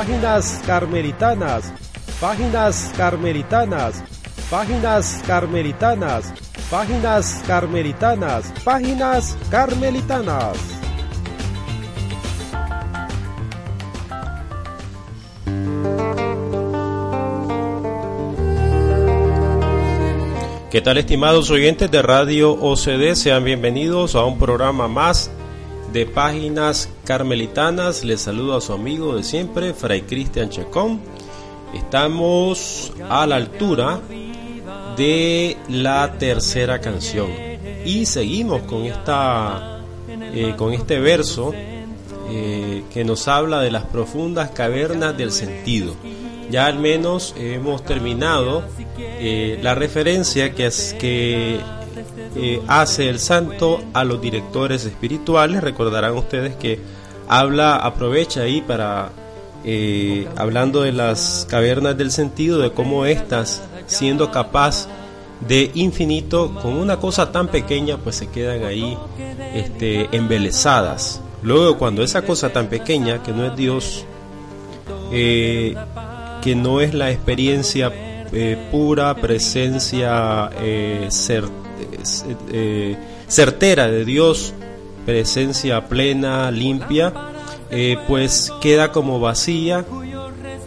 Páginas carmelitanas, páginas carmelitanas, páginas carmelitanas, páginas carmelitanas, páginas carmelitanas. ¿Qué tal estimados oyentes de Radio OCD? Sean bienvenidos a un programa más de Páginas Carmelitanas. Les saludo a su amigo de siempre, Fray Cristian Chacón. Estamos a la altura de la tercera canción y seguimos con esta eh, con este verso eh, que nos habla de las profundas cavernas del sentido. Ya al menos hemos terminado eh, la referencia que es que eh, hace el santo a los directores espirituales. Recordarán ustedes que habla, aprovecha ahí para, eh, hablando de las cavernas del sentido, de cómo éstas, siendo capaz de infinito, con una cosa tan pequeña, pues se quedan ahí este, embelesadas. Luego, cuando esa cosa tan pequeña, que no es Dios, eh, que no es la experiencia pura presencia eh, certera de Dios, presencia plena, limpia, eh, pues queda como vacía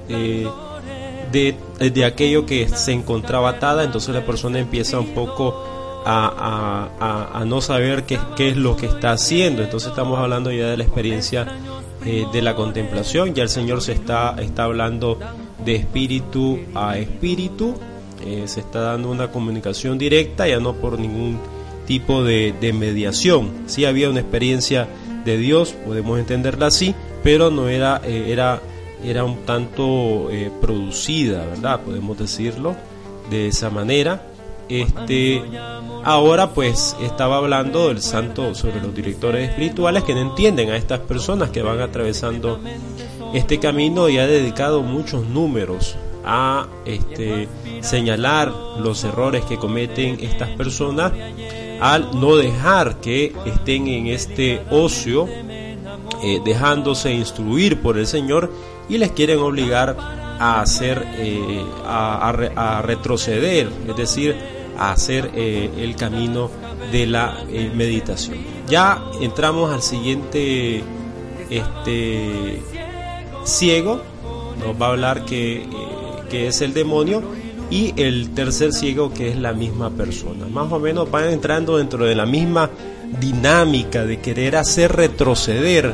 eh, de, de, aquello que se encontraba atada, entonces la persona empieza un poco a, a, no saber qué, qué, es lo que está haciendo, entonces estamos hablando ya de la experiencia de la contemplación, ya el Señor se está, está hablando de espíritu a espíritu, eh, se está dando una comunicación directa, ya no por ningún tipo de, mediación. Sí había una experiencia de Dios, podemos entenderla así, pero no era, eh, era, era un tanto eh, producida, ¿verdad? Podemos decirlo de esa manera. Este, ahora pues estaba hablando del santo sobre los directores espirituales que no entienden a estas personas que van atravesando este camino y ha dedicado muchos números a este, señalar los errores que cometen estas personas al no dejar que estén en este ocio eh, dejándose instruir por el Señor y les quieren obligar a hacer eh, a, retroceder es decir a hacer eh, el camino de la meditación. Ya entramos al siguiente este ciego. Nos va a hablar que que es el demonio, y el tercer ciego que es la misma persona. Más o menos van entrando dentro de la misma dinámica de querer hacer retroceder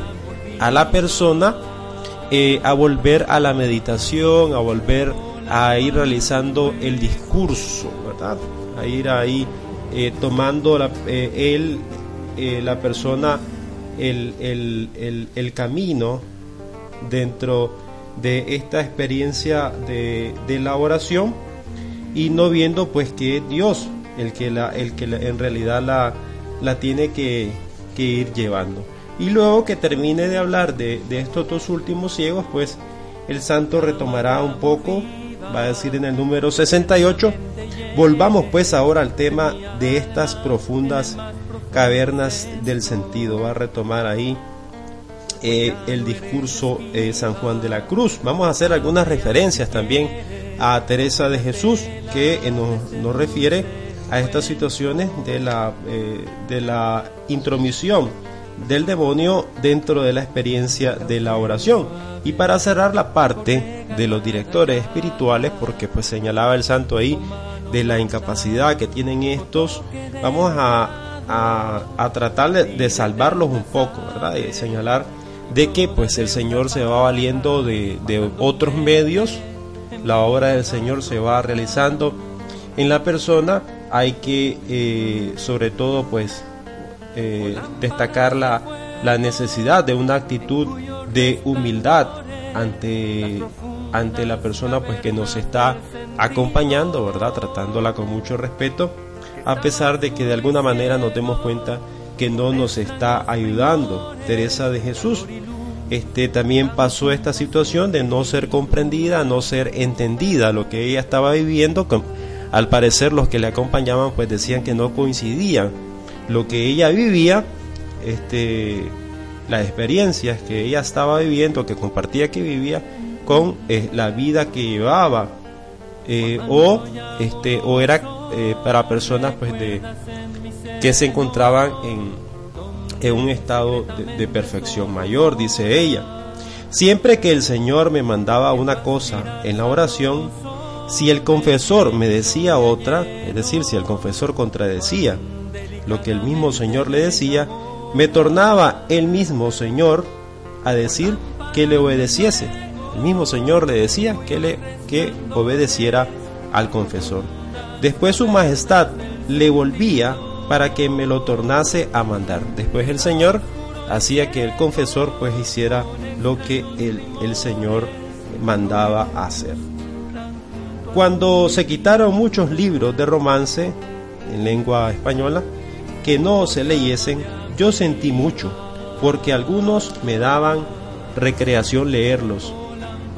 a la persona eh, a volver a la meditación, a volver a ir realizando el discurso, ¿verdad? A ir ahí eh, tomando la, eh, él, la persona el, el, el, el camino dentro de esta experiencia de, la oración y no viendo pues que Dios el que, la, el que en realidad la, la tiene que, ir llevando. Y luego que termine de hablar de, de, estos dos últimos ciegos, pues el santo retomará un poco, va a decir en el número 68, volvamos pues ahora al tema de estas profundas cavernas del sentido, va a retomar ahí eh, el discurso de San Juan de la Cruz. Vamos a hacer algunas referencias también a Teresa de Jesús que eh, nos, refiere a estas situaciones de la, eh, de la intromisión del demonio dentro de la experiencia de la oración. Y para cerrar la parte de los directores espirituales, porque pues señalaba el santo ahí de la incapacidad que tienen estos, vamos a, a, tratar de, de, salvarlos un poco, ¿verdad? De señalar de que pues el Señor se va valiendo de, otros medios, la obra del Señor se va realizando en la persona hay que eh, sobre todo pues eh, destacar la, la necesidad de una actitud de humildad ante, ante la persona pues que nos está acompañando, ¿verdad? Tratándola con mucho respeto, a pesar de que de alguna manera nos demos cuenta que no nos está ayudando. Teresa de Jesús este, también pasó esta situación de no ser comprendida, no ser entendida lo que ella estaba viviendo. al parecer los que le acompañaban pues decían que no coincidían lo que ella vivía, este, las experiencias que ella estaba viviendo, que compartía que vivía, con eh, la vida que llevaba, eh, o, este, o era eh, para personas pues de que se encontraban en, en un estado de, perfección mayor, dice ella. Siempre que el Señor me mandaba una cosa en la oración, si el confesor me decía otra, es decir, si el confesor contradecía lo que el mismo Señor le decía, me tornaba el mismo Señor a decir que le obedeciese. El mismo Señor le decía que le que obedeciera al confesor. Después su majestad le volvía para que me lo tornase a mandar. Después el Señor hacía que el confesor pues hiciera lo que el, el Señor mandaba hacer. Cuando se quitaron muchos libros de romance en lengua española que no se leyesen, yo sentí mucho, porque algunos me daban recreación leerlos,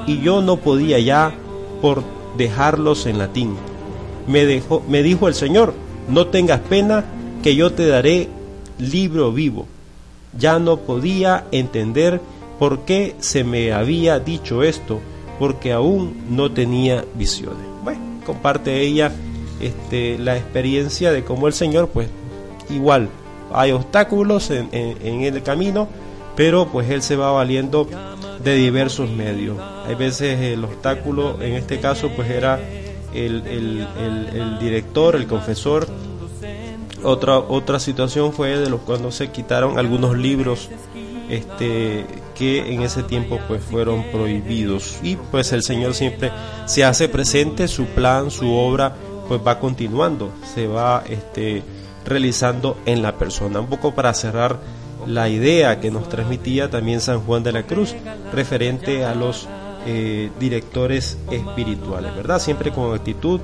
y yo no podía ya por dejarlos en latín. Me, dejó, me dijo el Señor, no tengas pena, que yo te daré libro vivo. Ya no podía entender por qué se me había dicho esto, porque aún no tenía visiones. Bueno, comparte ella este, la experiencia de cómo el Señor, pues igual, hay obstáculos en, el camino, pero pues él se va valiendo de diversos medios. Hay veces el obstáculo, en este caso pues era el, el, director, el confesor. Otra, otra situación fue de los cuando se quitaron algunos libros este, que en ese tiempo pues fueron prohibidos y pues el Señor siempre se hace presente, su plan, su obra pues va continuando, se va este, realizando en la persona. Un poco para cerrar la idea que nos transmitía también San Juan de la Cruz referente a los eh, directores espirituales, ¿verdad? Siempre con actitud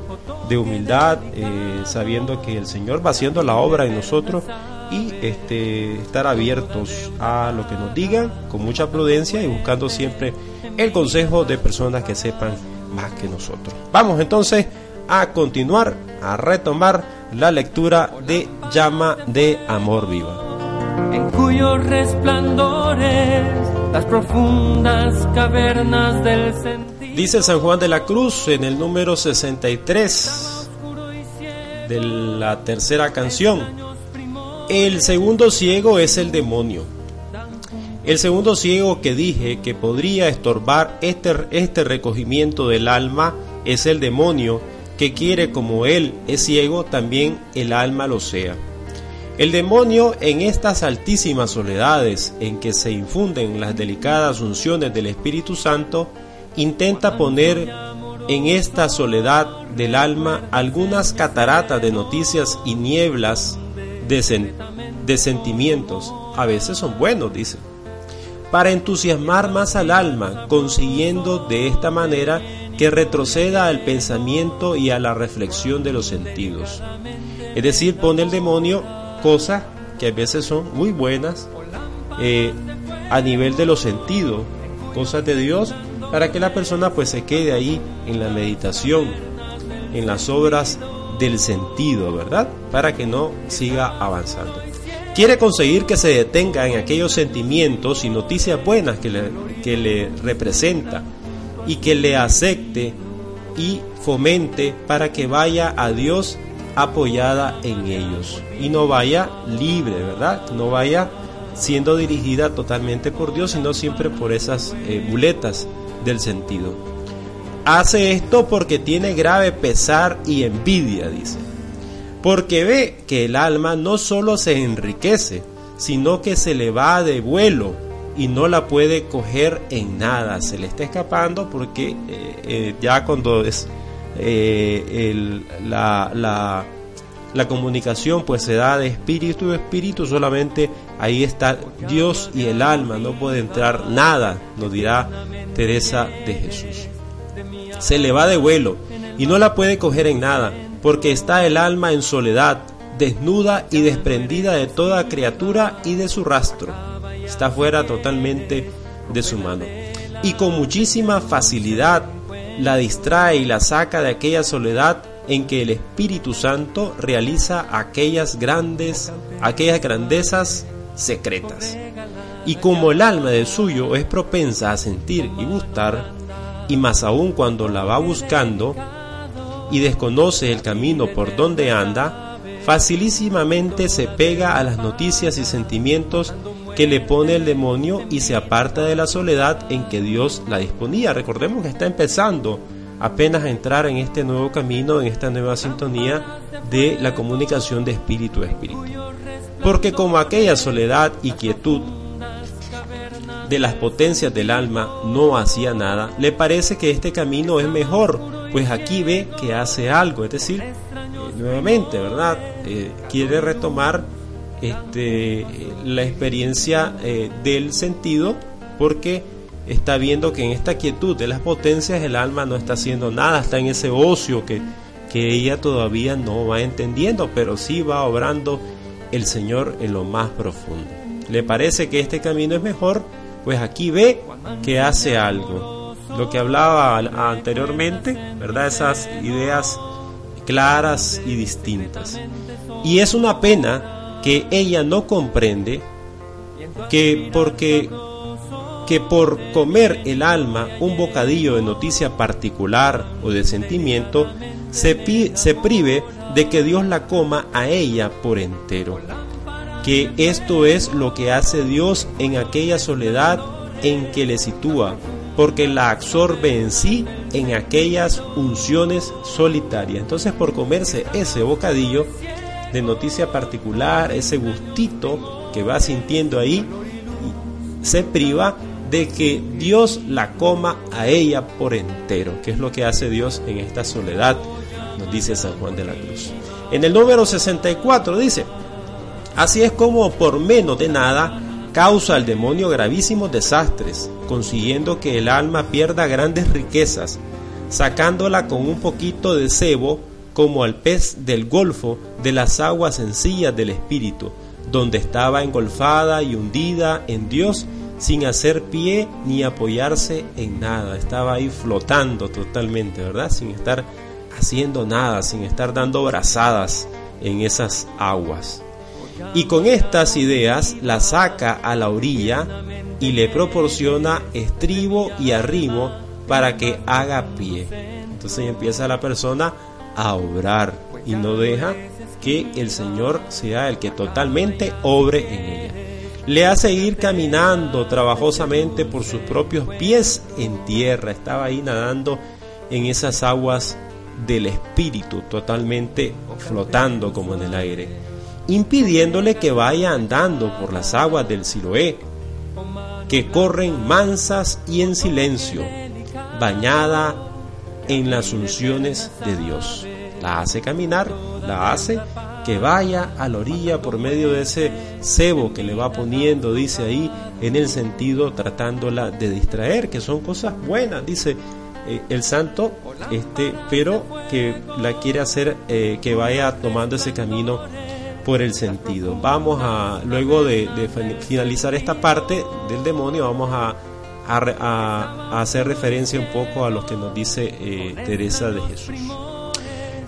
de humildad, eh, sabiendo que el Señor va haciendo la obra en nosotros y este, estar abiertos a lo que nos digan con mucha prudencia y buscando siempre el consejo de personas que sepan más que nosotros. Vamos entonces a continuar, a retomar la lectura de Llama de Amor Viva. En cuyos resplandores las profundas cavernas del sentido. Dice San Juan de la Cruz en el número 63 de la tercera canción. El segundo ciego es el demonio. El segundo ciego que dije que podría estorbar este, este recogimiento del alma es el demonio que quiere como él es ciego, también el alma lo sea. El demonio en estas altísimas soledades en que se infunden las delicadas unciones del Espíritu Santo, intenta poner en esta soledad del alma algunas cataratas de noticias y nieblas de, de sentimientos. A veces son buenos, dice. Para entusiasmar más al alma, consiguiendo de esta manera que retroceda al pensamiento y a la reflexión de los sentidos. Es decir, pone el demonio cosas que a veces son muy buenas eh, a nivel de los sentidos, cosas de Dios, para que la persona pues se quede ahí en la meditación, en las obras del sentido, ¿verdad? Para que no siga avanzando. Quiere conseguir que se detenga en aquellos sentimientos y noticias buenas que le, que le representa y que le acepte y fomente para que vaya a Dios apoyada en ellos y no vaya libre, ¿verdad? No vaya siendo dirigida totalmente por Dios, sino siempre por esas eh, muletas del sentido. Hace esto porque tiene grave pesar y envidia, dice. Porque ve que el alma no solo se enriquece, sino que se le va de vuelo y no la puede coger en nada, se le está escapando porque eh, eh, ya cuando es eh, la, la comunicación pues se da de espíritu a espíritu, solamente ahí está Dios y el alma, no puede entrar nada, nos dirá Teresa de Jesús. Se le va de vuelo y no la puede coger en nada, porque está el alma en soledad, desnuda y desprendida de toda criatura y de su rastro. Está fuera totalmente de su mano. Y con muchísima facilidad la distrae y la saca de aquella soledad en que el Espíritu Santo realiza aquellas grandes, aquellas grandezas secretas. Y como el alma del suyo es propensa a sentir y gustar, y más aún cuando la va buscando y desconoce el camino por donde anda, facilísimamente se pega a las noticias y sentimientos que le pone el demonio y se aparta de la soledad en que Dios la disponía. Recordemos que está empezando apenas a entrar en este nuevo camino, en esta nueva sintonía de la comunicación de espíritu a espíritu. Porque como aquella soledad y quietud de las potencias del alma no hacía nada, le parece que este camino es mejor, pues aquí ve que hace algo, es decir, eh, nuevamente, ¿verdad? Eh, quiere retomar este, la experiencia eh, del sentido porque está viendo que en esta quietud de las potencias el alma no está haciendo nada, está en ese ocio que, que ella todavía no va entendiendo, pero sí va obrando el Señor en lo más profundo. Le parece que este camino es mejor, pues aquí ve que hace algo. Lo que hablaba anteriormente, ¿verdad? Esas ideas claras y distintas. Y es una pena que ella no comprende que porque que por comer el alma un bocadillo de noticia particular o de sentimiento, se, se prive de que Dios la coma a ella por entero. Que esto es lo que hace Dios en aquella soledad en que le sitúa, porque la absorbe en sí en aquellas unciones solitarias. Entonces por comerse ese bocadillo de noticia particular, ese gustito que va sintiendo ahí, se priva de que Dios la coma a ella por entero, que es lo que hace Dios en esta soledad, nos dice San Juan de la Cruz. En el número 64 dice, así es como por menos de nada causa el demonio gravísimos desastres, consiguiendo que el alma pierda grandes riquezas, sacándola con un poquito de cebo como al pez del golfo de las aguas sencillas del espíritu, donde estaba engolfada y hundida en Dios sin hacer pie ni apoyarse en nada. Estaba ahí flotando totalmente, ¿verdad? Sin estar haciendo nada, sin estar dando brazadas en esas aguas. Y con estas ideas la saca a la orilla y le proporciona estribo y arrimo para que haga pie. Entonces empieza la persona a obrar y no deja que el Señor sea el que totalmente obre en ella le hace ir caminando trabajosamente por sus propios pies en tierra. Estaba ahí nadando en esas aguas del espíritu, totalmente flotando como en el aire, impidiéndole que vaya andando por las aguas del Siloé, que corren mansas y en silencio, bañada en las unciones de Dios. La hace caminar, la hace que vaya a la orilla por medio de ese cebo que le va poniendo, dice ahí, en el sentido tratándola de distraer, que son cosas buenas, dice eh, el santo, este, pero que la quiere hacer que vaya tomando ese camino por el sentido. Vamos a, luego de, finalizar esta parte del demonio, vamos a, a, hacer referencia un poco a lo que nos dice eh, Teresa de Jesús.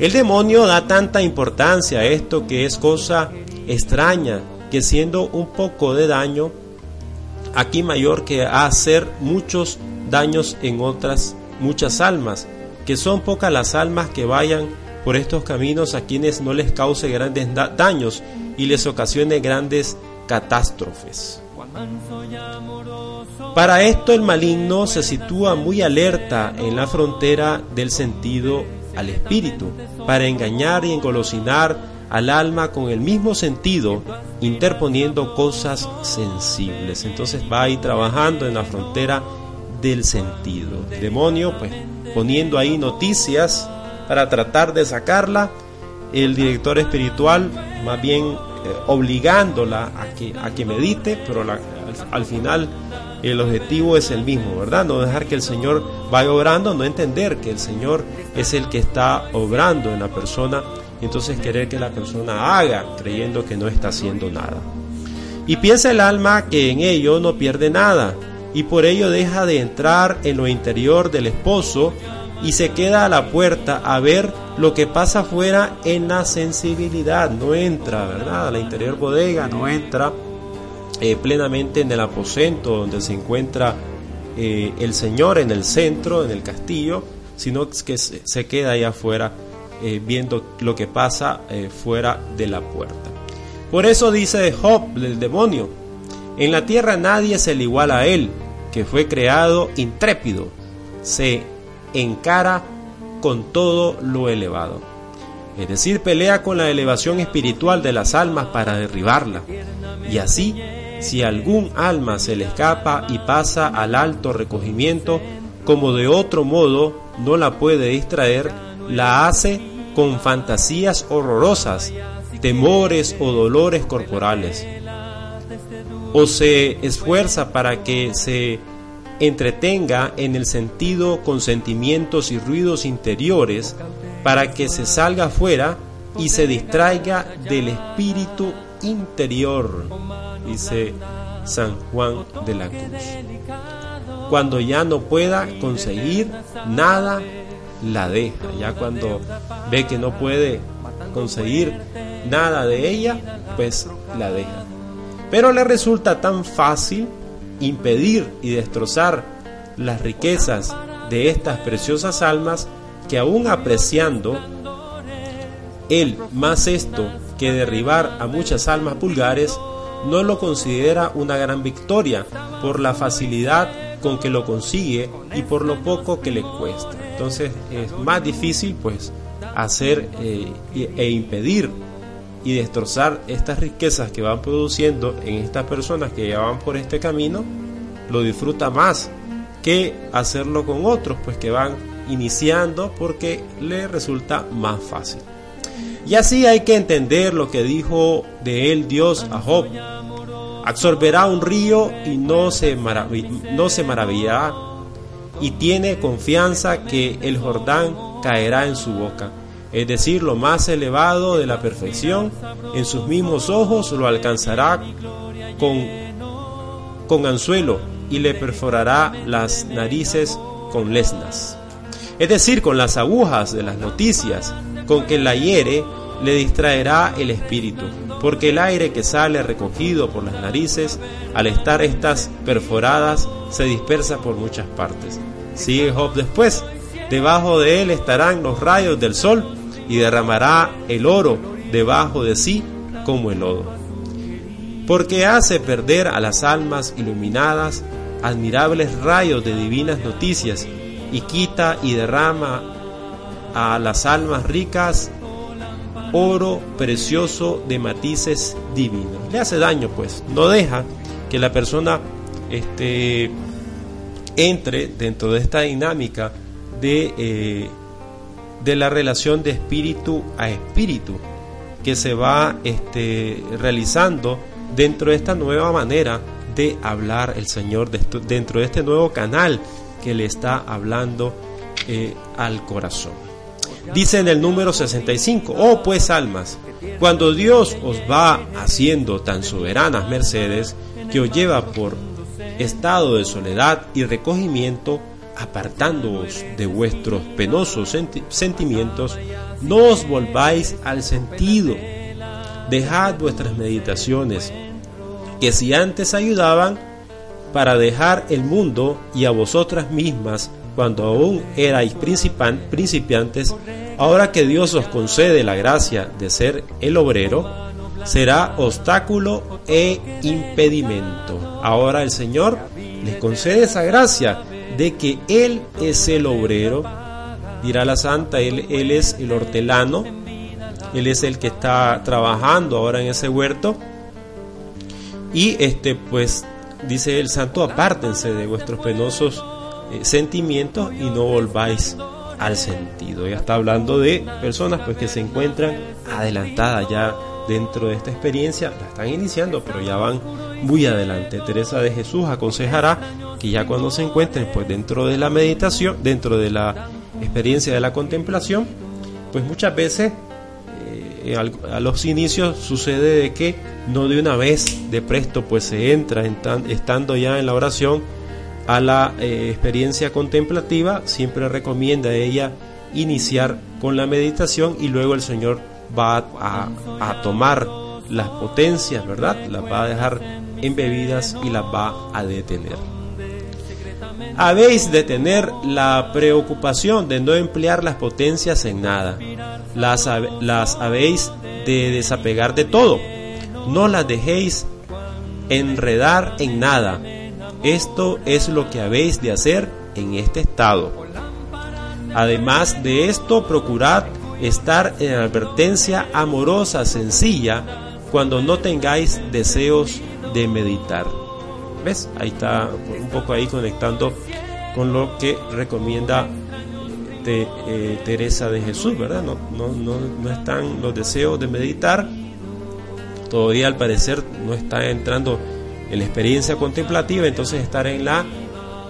El demonio da tanta importancia a esto que es cosa extraña, que siendo un poco de daño, aquí mayor que hacer muchos daños en otras muchas almas, que son pocas las almas que vayan por estos caminos a quienes no les cause grandes daños y les ocasione grandes catástrofes. Para esto el maligno se sitúa muy alerta en la frontera del sentido al espíritu, para engañar y engolosinar al alma con el mismo sentido, interponiendo cosas sensibles. Entonces va ahí trabajando en la frontera del sentido. demonio, pues, poniendo ahí noticias para tratar de sacarla el director espiritual más bien eh, obligándola a que, a que medite, pero al, final el objetivo es el mismo, ¿verdad? No dejar que el Señor vaya obrando, no entender que el Señor es el que está obrando en la persona, y entonces querer que la persona haga creyendo que no está haciendo nada. Y piensa el alma que en ello no pierde nada, y por ello deja de entrar en lo interior del esposo y se queda a la puerta a ver lo que pasa afuera en la sensibilidad. No entra, ¿verdad? A la interior bodega, no entra eh, plenamente en el aposento donde se encuentra eh, el Señor en el centro, en el castillo, sino que se queda ahí afuera eh, viendo lo que pasa fuera de la puerta. Por eso dice Job, el demonio, en la tierra nadie es el igual a él, que fue creado intrépido, se encara con todo lo elevado. Es decir, pelea con la elevación espiritual de las almas para derribarla. Y así, si algún alma se le escapa y pasa al alto recogimiento, como de otro modo no la puede distraer, la hace con fantasías horrorosas, temores o dolores corporales. O se esfuerza para que se entretenga en el sentido con sentimientos y ruidos interiores para que se salga afuera y se distraiga del espíritu interior, dice San Juan de la Cruz. Cuando ya no pueda conseguir nada, la deja. Ya cuando ve que no puede conseguir nada de ella, pues la deja. Pero le resulta tan fácil impedir y destrozar las riquezas de estas preciosas almas que aún apreciando él más esto que derribar a muchas almas vulgares, no lo considera una gran victoria por la facilidad con que lo consigue y por lo poco que le cuesta. Entonces es más difícil pues hacer eh, e impedir y destrozar estas riquezas que van produciendo en estas personas que ya van por este camino, lo disfruta más que hacerlo con otros, pues que van iniciando porque le resulta más fácil. Y así hay que entender lo que dijo de él Dios a Job. Absorberá un río y no se, no se maravillará y tiene confianza que el Jordán caerá en su boca es decir, lo más elevado de la perfección, en sus mismos ojos lo alcanzará con, con anzuelo y le perforará las narices con lesnas. Es decir, con las agujas de las noticias, con que la hiere le distraerá el espíritu, porque el aire que sale recogido por las narices, al estar estas perforadas, se dispersa por muchas partes. Sigue Job después, debajo de él estarán los rayos del sol, y derramará el oro debajo de sí como el lodo. Porque hace perder a las almas iluminadas admirables rayos de divinas noticias y quita y derrama a las almas ricas oro precioso de matices divinos. Le hace daño pues, no deja que la persona este, entre dentro de esta dinámica de eh, de la relación de espíritu a espíritu que se va este, realizando dentro de esta nueva manera de hablar el Señor, dentro de este nuevo canal que le está hablando eh, al corazón. Dice en el número 65, oh pues almas, cuando Dios os va haciendo tan soberanas mercedes que os lleva por estado de soledad y recogimiento, apartándoos de vuestros penosos sentimientos, no os volváis al sentido. Dejad vuestras meditaciones, que si antes ayudaban para dejar el mundo y a vosotras mismas cuando aún erais principiantes, ahora que Dios os concede la gracia de ser el obrero, será obstáculo e impedimento. Ahora el Señor les concede esa gracia de que Él es el obrero, dirá la santa, él, él es el hortelano, Él es el que está trabajando ahora en ese huerto. Y este, pues, dice el santo, apártense de vuestros penosos eh, sentimientos y no volváis al sentido. Ella está hablando de personas pues que se encuentran adelantadas ya dentro de esta experiencia, la están iniciando, pero ya van muy adelante. Teresa de Jesús aconsejará que ya cuando se encuentren pues dentro de la meditación, dentro de la experiencia de la contemplación, pues muchas veces eh, a los inicios sucede de que no de una vez de presto pues se entra estando ya en la oración a la eh, experiencia contemplativa, siempre recomienda a ella iniciar con la meditación y luego el Señor va a, tomar las potencias, ¿verdad? Las va a dejar embebidas y las va a detener. Habéis de tener la preocupación de no emplear las potencias en nada. Las, las habéis de desapegar de todo. No las dejéis enredar en nada. Esto es lo que habéis de hacer en este estado. Además de esto, procurad estar en advertencia amorosa, sencilla, cuando no tengáis deseos de meditar. ¿Ves? Ahí está un poco ahí conectando con lo que recomienda eh, Teresa de Jesús, ¿verdad? No, no, no están los deseos de meditar, todavía al parecer no está entrando en la experiencia contemplativa, entonces estar en la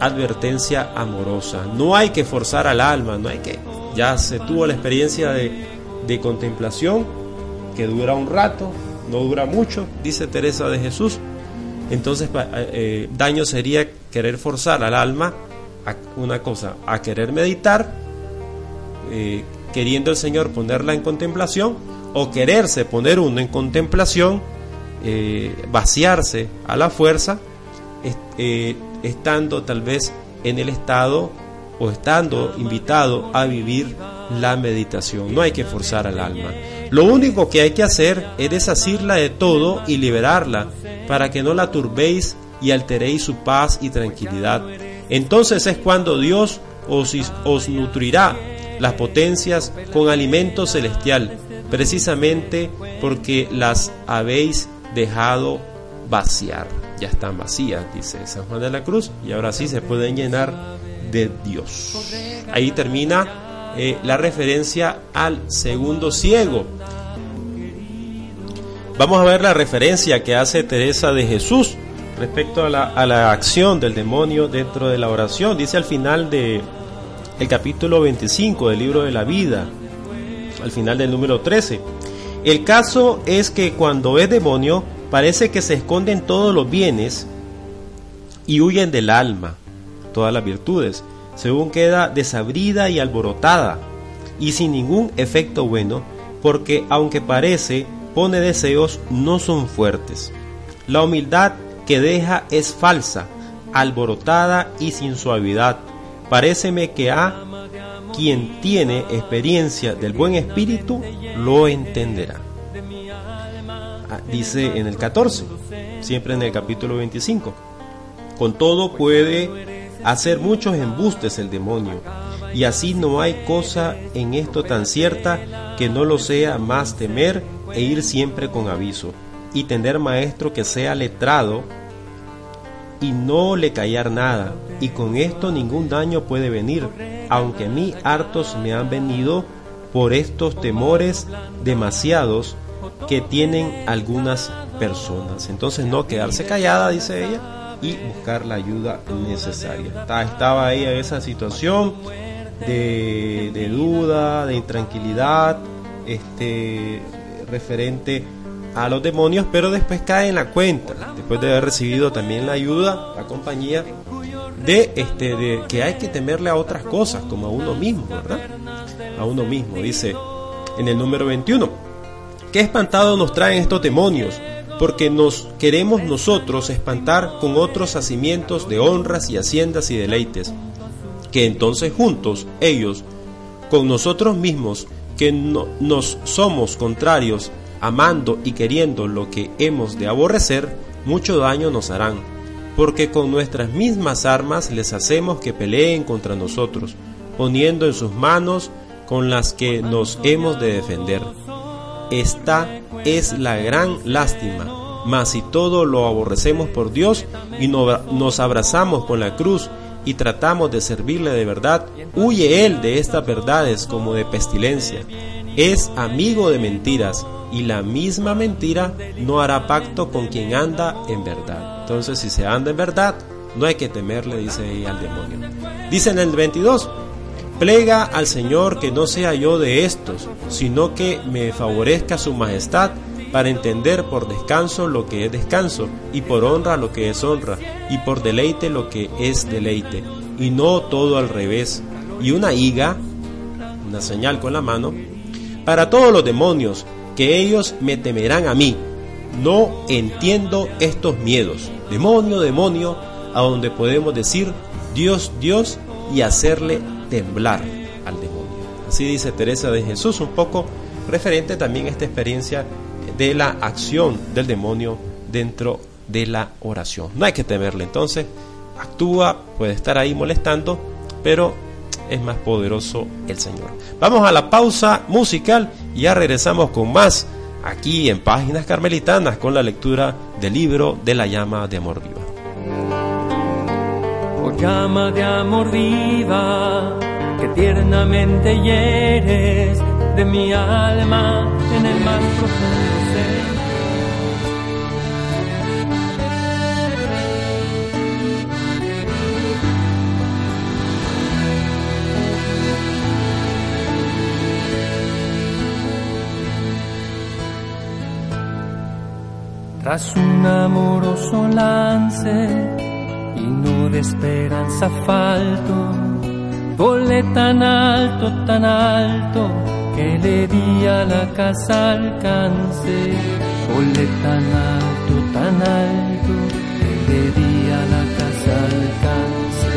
advertencia amorosa. No hay que forzar al alma, no hay que, ya se tuvo la experiencia de, de contemplación que dura un rato, no dura mucho, dice Teresa de Jesús, entonces, eh, eh, daño sería querer forzar al alma a una cosa, a querer meditar, eh, queriendo el Señor ponerla en contemplación, o quererse poner uno en contemplación, vaciarse a la fuerza, estando tal vez en el estado o estando invitado a vivir la meditación. No hay que forzar al alma. Lo único que hay que hacer es desasirla de todo y liberarla para que no la turbéis y alteréis su paz y tranquilidad. Entonces es cuando Dios os, os nutrirá las potencias con alimento celestial, precisamente porque las habéis dejado vaciar. Ya están vacías, dice San Juan de la Cruz, y ahora sí se pueden llenar de Dios. Ahí termina eh, la referencia al segundo ciego. Vamos a ver la referencia que hace Teresa de Jesús respecto a la, acción del demonio dentro de la oración. Dice al final de el capítulo 25 del libro de la vida, al final del número 13. El caso es que cuando es demonio parece que se esconden todos los bienes y huyen del alma, todas las virtudes según queda desabrida y alborotada, y sin ningún efecto bueno, porque aunque parece, pone deseos, no son fuertes. La humildad que deja es falsa, alborotada y sin suavidad. Paréceme que a quien tiene experiencia del buen espíritu lo entenderá. Ah, dice en el 14, siempre en el capítulo 25. Con todo puede hacer muchos embustes el demonio, y así no hay cosa en esto tan cierta que no lo sea más temer e ir siempre con aviso, y tener maestro que sea letrado y no le callar nada, y con esto ningún daño puede venir, aunque a mí hartos me han venido por estos temores demasiados que tienen algunas personas. Entonces no quedarse callada, dice ella, y buscar la ayuda necesaria. Estaba ahí en esa situación de, duda, de intranquilidad, este, referente a los demonios, pero después cae en la cuenta, después de haber recibido también la ayuda, la compañía, de, este, de que hay que temerle a otras cosas, como a uno mismo, ¿verdad? A uno mismo, dice en el número 21. ¿Qué espantado nos traen estos demonios? porque nos queremos nosotros espantar con otros hacimientos de honras y haciendas y deleites, que entonces juntos ellos, con nosotros mismos, que no, nos somos contrarios, amando y queriendo lo que hemos de aborrecer, mucho daño nos harán, porque con nuestras mismas armas les hacemos que peleen contra nosotros, poniendo en sus manos con las que nos hemos de defender. Esta es la gran lástima. Mas si todo lo aborrecemos por Dios y nos abrazamos con la cruz y tratamos de servirle de verdad, huye él de estas verdades como de pestilencia. Es amigo de mentiras y la misma mentira no hará pacto con quien anda en verdad. Entonces, si se anda en verdad, no hay que temerle, dice ella al demonio. Dice en el 22, plega al Señor que no sea yo de estos, sino que me favorezca su majestad para entender por descanso lo que es descanso, y por honra lo que es honra, y por deleite lo que es deleite, y no todo al revés. Y una higa, una señal con la mano, para todos los demonios, que ellos me temerán a mí. No entiendo estos miedos. Demonio, demonio, a donde podemos decir Dios, Dios y hacerle temblar al demonio. Así dice Teresa de Jesús, un poco referente también a esta experiencia de la acción del demonio dentro de la oración. No hay que temerle, entonces actúa, puede estar ahí molestando, pero es más poderoso el Señor. Vamos a la pausa musical y ya regresamos con más aquí en Páginas Carmelitanas con la lectura del libro de la llama de amor viva. Oh llama de amor viva, que tiernamente hieres de mi alma en el más profundo Tras un amoroso lance y no de esperanza falto, volé tan alto, tan alto, que le di a la casa alcance. Volé tan alto, tan alto, que le di a la casa alcance.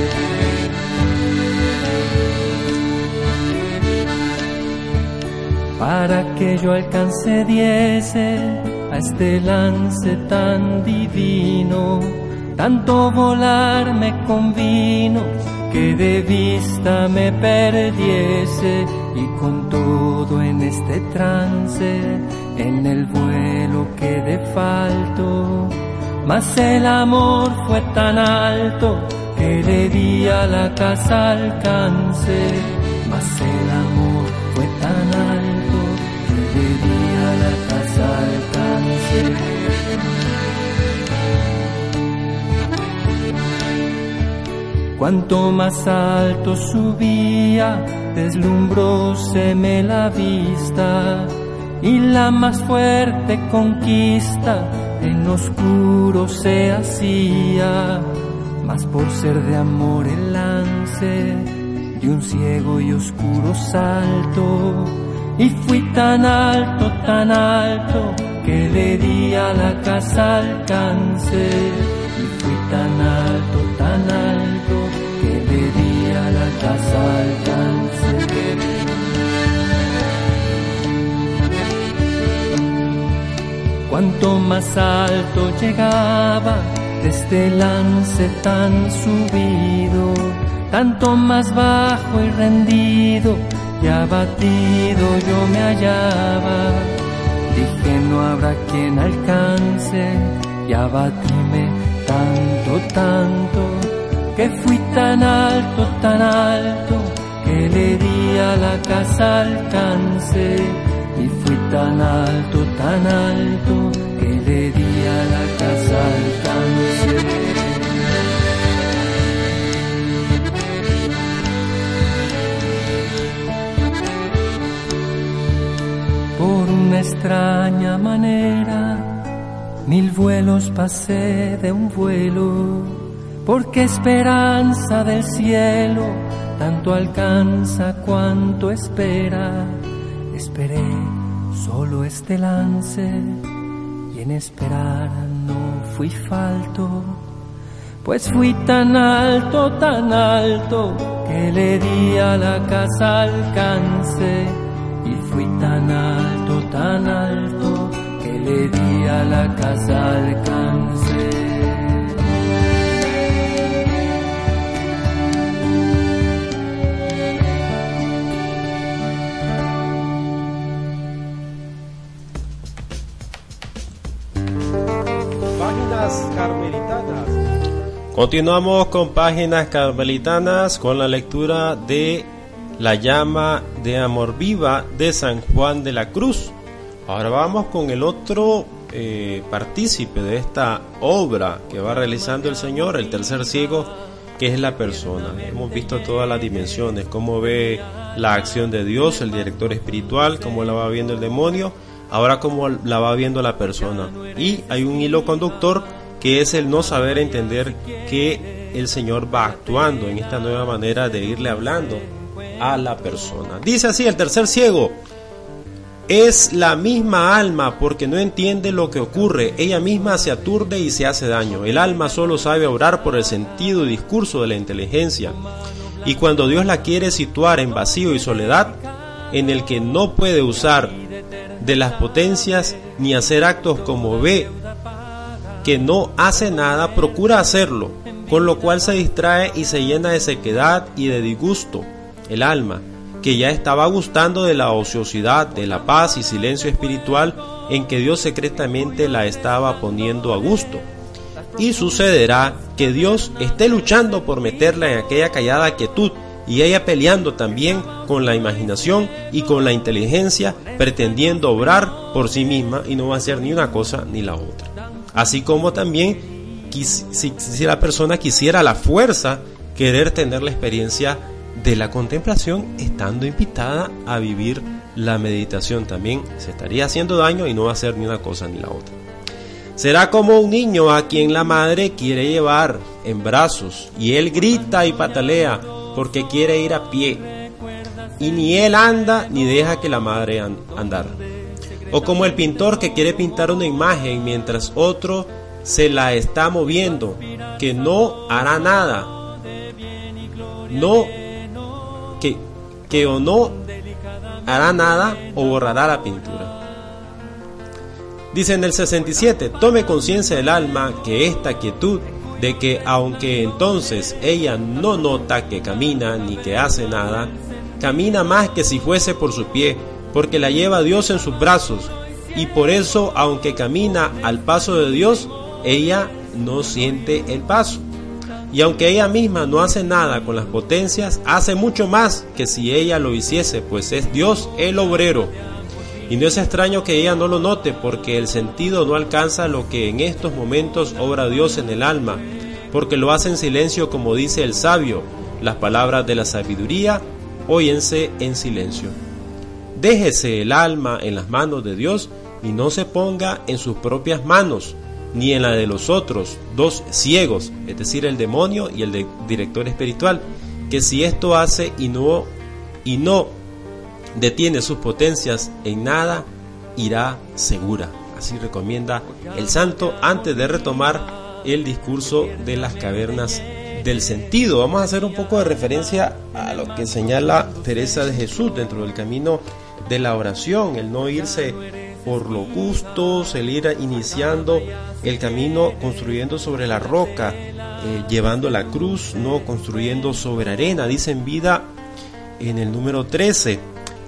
Para que yo alcance diese a este lance tan divino, tanto volar me convino que de vista me perdiese y con todo en este trance, en el vuelo quedé falto, mas el amor fue tan alto que le di a la casa alcance, mas el amor Cuanto más alto subía, deslumbróseme la vista y la más fuerte conquista en oscuro se hacía, mas por ser de amor el lance de un ciego y oscuro salto y fui tan alto, tan alto que le di a la casa alcance y fui tan alto, tan alto Cuanto más alto llegaba de este lance tan subido, tanto más bajo y rendido y abatido yo me hallaba. Dije no habrá quien alcance y abatíme tanto, tanto, que fui tan alto, tan alto, que le di a la casa alcance. Y fui tan alto, tan alto, que le di a la casa alcance. Por una extraña manera, mil vuelos pasé de un vuelo, porque esperanza del cielo tanto alcanza cuanto espera. Esperé solo este lance y en esperar no fui falto, pues fui tan alto, tan alto que le di a la casa alcance y fui tan alto, tan alto que le di a la casa alcance. Continuamos con páginas carmelitanas con la lectura de La llama de amor viva de San Juan de la Cruz. Ahora vamos con el otro eh, partícipe de esta obra que va realizando el Señor, el tercer ciego, que es la persona. Hemos visto todas las dimensiones, cómo ve la acción de Dios, el director espiritual, cómo la va viendo el demonio, ahora cómo la va viendo la persona. Y hay un hilo conductor que es el no saber entender que el Señor va actuando en esta nueva manera de irle hablando a la persona. Dice así el tercer ciego, es la misma alma porque no entiende lo que ocurre, ella misma se aturde y se hace daño. El alma solo sabe orar por el sentido y discurso de la inteligencia. Y cuando Dios la quiere situar en vacío y soledad, en el que no puede usar de las potencias ni hacer actos como ve que no hace nada, procura hacerlo, con lo cual se distrae y se llena de sequedad y de disgusto el alma, que ya estaba gustando de la ociosidad, de la paz y silencio espiritual en que Dios secretamente la estaba poniendo a gusto. Y sucederá que Dios esté luchando por meterla en aquella callada quietud y ella peleando también con la imaginación y con la inteligencia, pretendiendo obrar por sí misma y no va a hacer ni una cosa ni la otra. Así como también si, la persona quisiera la fuerza querer tener la experiencia de la contemplación estando invitada a vivir la meditación también se estaría haciendo daño y no va a hacer ni una cosa ni la otra. Será como un niño a quien la madre quiere llevar en brazos y él grita y patalea porque quiere ir a pie y ni él anda ni deja que la madre andar. O como el pintor que quiere pintar una imagen mientras otro se la está moviendo, que no hará nada. No, que, que o no hará nada o borrará la pintura. Dice en el 67, tome conciencia del alma que esta quietud de que aunque entonces ella no nota que camina ni que hace nada, camina más que si fuese por su pie, porque la lleva Dios en sus brazos, y por eso, aunque camina al paso de Dios, ella no siente el paso. Y aunque ella misma no hace nada con las potencias, hace mucho más que si ella lo hiciese, pues es Dios el obrero. Y no es extraño que ella no lo note, porque el sentido no alcanza lo que en estos momentos obra Dios en el alma, porque lo hace en silencio como dice el sabio, las palabras de la sabiduría, óyense en silencio. Déjese el alma en las manos de Dios y no se ponga en sus propias manos, ni en la de los otros dos ciegos, es decir, el demonio y el director espiritual, que si esto hace y no y no detiene sus potencias en nada, irá segura. Así recomienda el santo antes de retomar el discurso de las cavernas del sentido. Vamos a hacer un poco de referencia a lo que señala Teresa de Jesús dentro del camino de la oración, el no irse por los gustos, el ir iniciando el camino construyendo sobre la roca, eh, llevando la cruz, no construyendo sobre arena. Dice en vida en el número 13,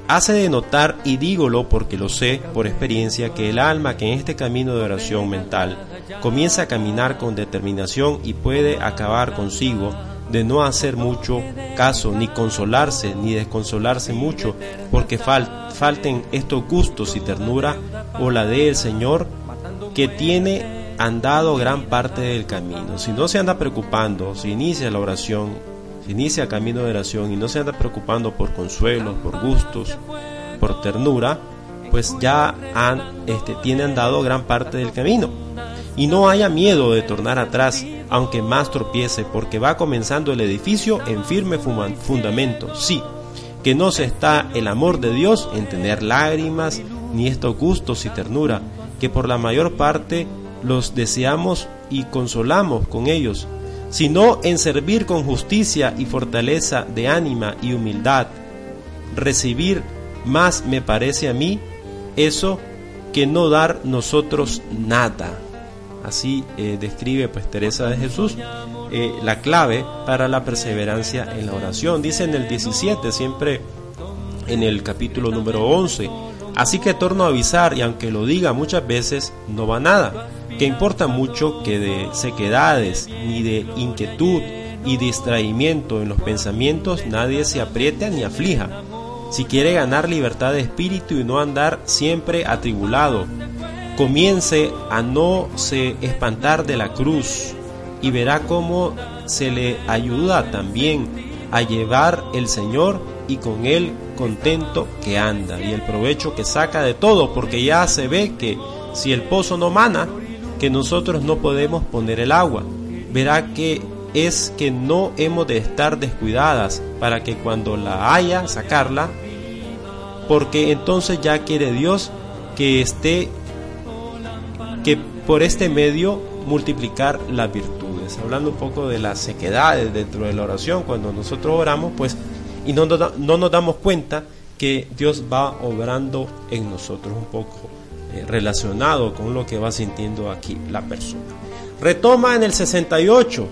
hace de notar, y dígolo porque lo sé por experiencia, que el alma que en este camino de oración mental comienza a caminar con determinación y puede acabar consigo, de no hacer mucho caso, ni consolarse, ni desconsolarse mucho, porque falten estos gustos y ternura, o la de el Señor, que tiene andado gran parte del camino. Si no se anda preocupando, si inicia la oración, si inicia el camino de oración y no se anda preocupando por consuelos, por gustos, por ternura, pues ya este, tiene andado gran parte del camino. Y no haya miedo de tornar atrás, aunque más tropiece, porque va comenzando el edificio en firme fundamento. Sí, que no se está el amor de Dios en tener lágrimas, ni estos gustos y ternura, que por la mayor parte los deseamos y consolamos con ellos, sino en servir con justicia y fortaleza de ánima y humildad. Recibir más me parece a mí eso que no dar nosotros nada. Así eh, describe pues Teresa de Jesús eh, la clave para la perseverancia en la oración. Dice en el 17, siempre en el capítulo número 11, Así que torno a avisar y aunque lo diga muchas veces, no va nada, que importa mucho que de sequedades ni de inquietud y distraimiento en los pensamientos nadie se apriete ni aflija. Si quiere ganar libertad de espíritu y no andar siempre atribulado, comience a no se espantar de la cruz y verá cómo se le ayuda también a llevar el Señor y con él contento que anda y el provecho que saca de todo, porque ya se ve que si el pozo no mana, que nosotros no podemos poner el agua. Verá que es que no hemos de estar descuidadas para que cuando la haya sacarla, porque entonces ya quiere Dios que esté, por este medio multiplicar las virtudes. Hablando un poco de las sequedades dentro de la oración, cuando nosotros oramos, pues, y no, no nos damos cuenta que Dios va obrando en nosotros un poco eh, relacionado con lo que va sintiendo aquí la persona. Retoma en el 68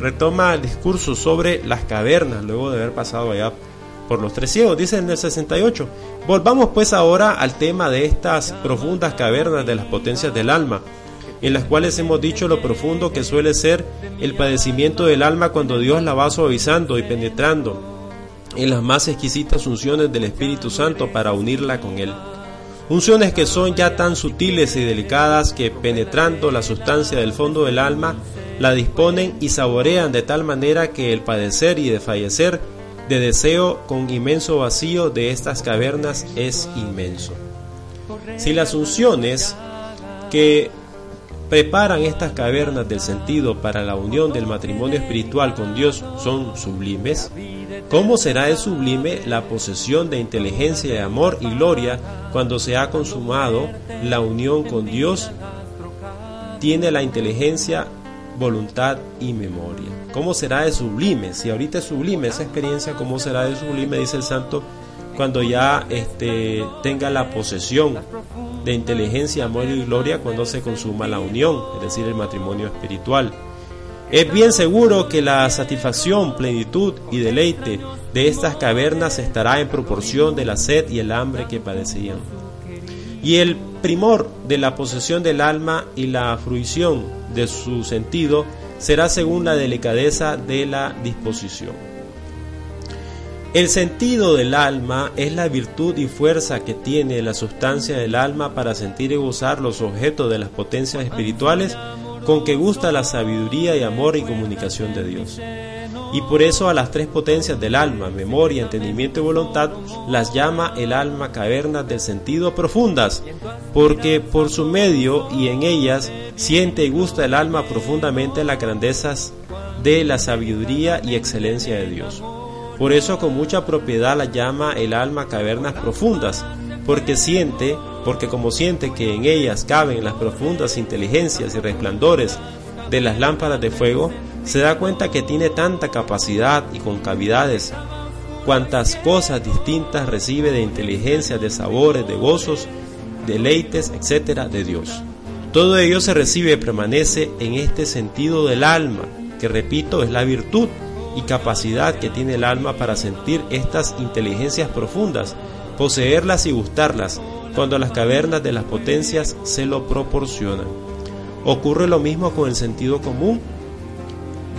retoma el discurso sobre las cavernas, luego de haber pasado allá por los tres ciegos, dice en el 68. Volvamos pues ahora al tema de estas profundas cavernas de las potencias del alma, en las cuales hemos dicho lo profundo que suele ser el padecimiento del alma cuando Dios la va suavizando y penetrando en las más exquisitas unciones del Espíritu Santo para unirla con Él. Unciones que son ya tan sutiles y delicadas que penetrando la sustancia del fondo del alma la disponen y saborean de tal manera que el padecer y de fallecer de deseo con inmenso vacío de estas cavernas es inmenso. Si las unciones que preparan estas cavernas del sentido para la unión del matrimonio espiritual con Dios son sublimes, ¿cómo será de sublime la posesión de inteligencia, de amor y gloria cuando se ha consumado la unión con Dios? Tiene la inteligencia voluntad y memoria. ¿Cómo será de sublime? Si ahorita es sublime esa experiencia, ¿cómo será de sublime? Dice el santo, cuando ya este, tenga la posesión de inteligencia, amor y gloria cuando se consuma la unión, es decir, el matrimonio espiritual. Es bien seguro que la satisfacción, plenitud y deleite de estas cavernas estará en proporción de la sed y el hambre que padecían. Y el primor de la posesión del alma y la fruición de su sentido será según la delicadeza de la disposición. El sentido del alma es la virtud y fuerza que tiene la sustancia del alma para sentir y gozar los objetos de las potencias espirituales con que gusta la sabiduría y amor y comunicación de Dios y por eso a las tres potencias del alma, memoria, entendimiento y voluntad, las llama el alma cavernas del sentido profundas, porque por su medio y en ellas siente y gusta el alma profundamente las grandezas de la sabiduría y excelencia de Dios. Por eso con mucha propiedad la llama el alma cavernas profundas, porque siente, porque como siente que en ellas caben las profundas inteligencias y resplandores de las lámparas de fuego, se da cuenta que tiene tanta capacidad y concavidades, cuantas cosas distintas recibe de inteligencia, de sabores, de gozos, deleites, etcétera, de Dios. Todo ello se recibe y permanece en este sentido del alma, que repito es la virtud y capacidad que tiene el alma para sentir estas inteligencias profundas, poseerlas y gustarlas, cuando las cavernas de las potencias se lo proporcionan. Ocurre lo mismo con el sentido común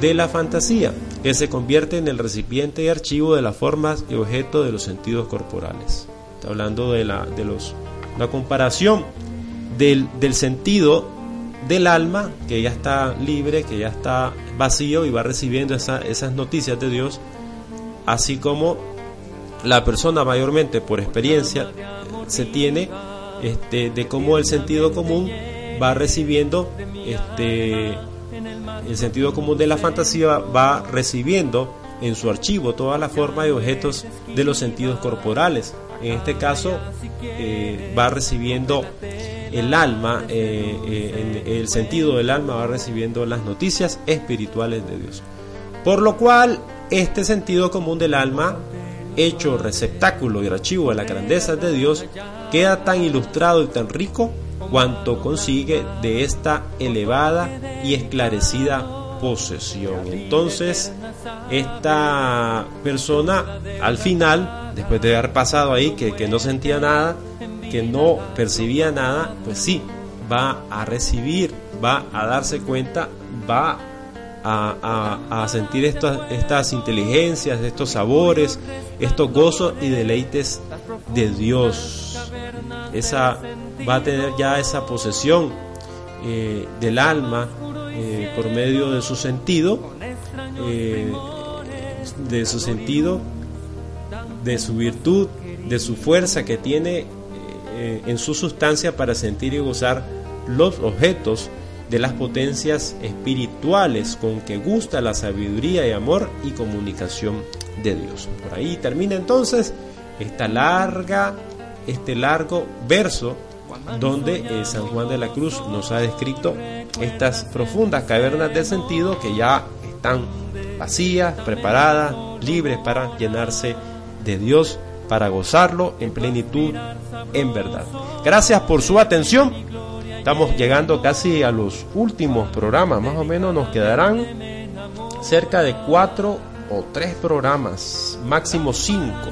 de la fantasía, que se convierte en el recipiente y archivo de las formas y objeto de los sentidos corporales. Está hablando de la, de los, la comparación del, del sentido del alma, que ya está libre, que ya está vacío y va recibiendo esas noticias de Dios, así como la persona mayormente por experiencia se tiene este, de cómo el sentido común va recibiendo este, el sentido común de la fantasía va recibiendo en su archivo toda la forma y objetos de los sentidos corporales. En este caso, eh, va recibiendo el alma, eh, eh, el sentido del alma va recibiendo las noticias espirituales de Dios. Por lo cual, este sentido común del alma, hecho receptáculo y archivo de la grandeza de Dios, queda tan ilustrado y tan rico cuanto consigue de esta elevada y esclarecida posesión. Entonces, esta persona al final, después de haber pasado ahí, que, no sentía nada, que no percibía nada, pues sí, va a recibir, va a darse cuenta, va a, sentir estas, estas inteligencias, estos sabores, estos gozos y deleites de Dios. Esa va a tener ya esa posesión eh, del alma eh, por medio de su sentido, eh, de su sentido, de su virtud, de su fuerza que tiene en su sustancia para sentir y gozar los objetos de las potencias espirituales con que gusta la sabiduría y amor y comunicación de Dios. Por ahí termina entonces esta larga, este largo verso donde eh, San Juan de la Cruz nos ha descrito estas profundas cavernas del sentido que ya están vacías, preparadas, libres para llenarse de Dios, para gozarlo en plenitud, en verdad. Gracias por su atención Estamos llegando casi a los últimos programas, más o menos nos quedarán cerca de cuatro o tres programas, máximo cinco,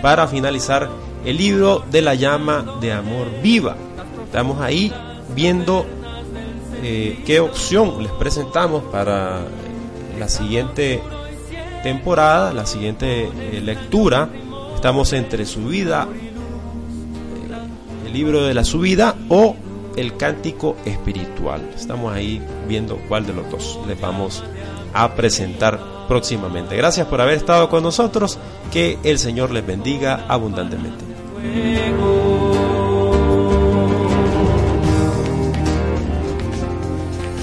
para finalizar el libro de la llama de amor viva. Estamos ahí viendo eh, qué opción les presentamos para la siguiente temporada, la siguiente eh, lectura. Estamos entre su vida, eh, el libro de la subida o el cántico espiritual. Estamos ahí viendo cuál de los dos les vamos a presentar próximamente. Gracias por haber estado con nosotros. Que el Señor les bendiga abundantemente.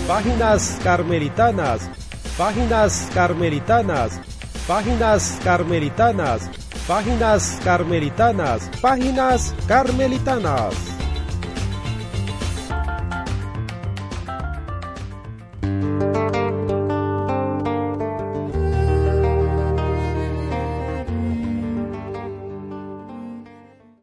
Páginas carmelitanas, páginas carmelitanas, páginas carmelitanas, páginas carmelitanas, páginas carmelitanas.